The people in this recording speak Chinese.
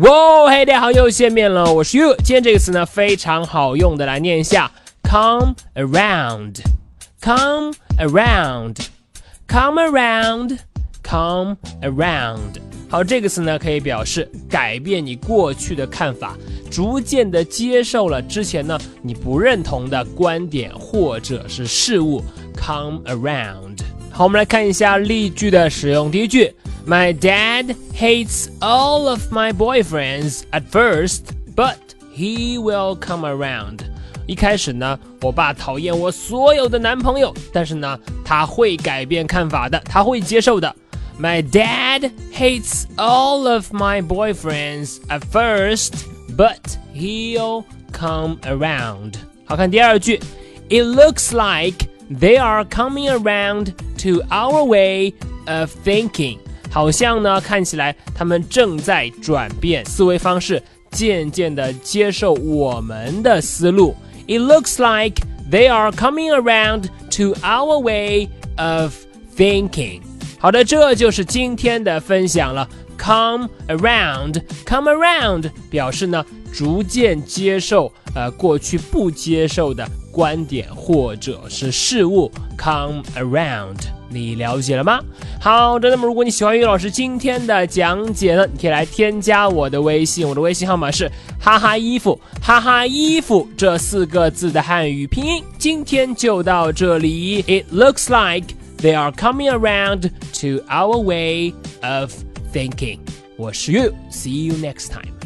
哇，嘿，大家好，又见面了，我是 You。今天这个词呢非常好用的，来念一下，come around，come around，come around，come around。好，这个词呢可以表示改变你过去的看法，逐渐的接受了之前呢你不认同的观点或者是事物，come around。好，我们来看一下例句的使用。第一句。My dad hates all of my boyfriends at first, but he will come around. 一开始呢，我爸讨厌我所有的男朋友，但是呢，他会改变看法的，他会接受的。My dad hates all of my boyfriends at first, but he'll come around. 好看第二句，It looks like they are coming around to our way of thinking. 好像呢，看起来他们正在转变思维方式，渐渐的接受我们的思路。It looks like they are coming around to our way of thinking。好的，这就是今天的分享了。Come around，come around 表示呢，逐渐接受呃过去不接受的观点或者是事物。Come around。你了解了吗？好的，那么如果你喜欢于老师今天的讲解呢，你可以来添加我的微信，我的微信号码是哈哈衣服，哈哈衣服这四个字的汉语拼音。今天就到这里。It looks like they are coming around to our way of thinking。我是 You，see you next time。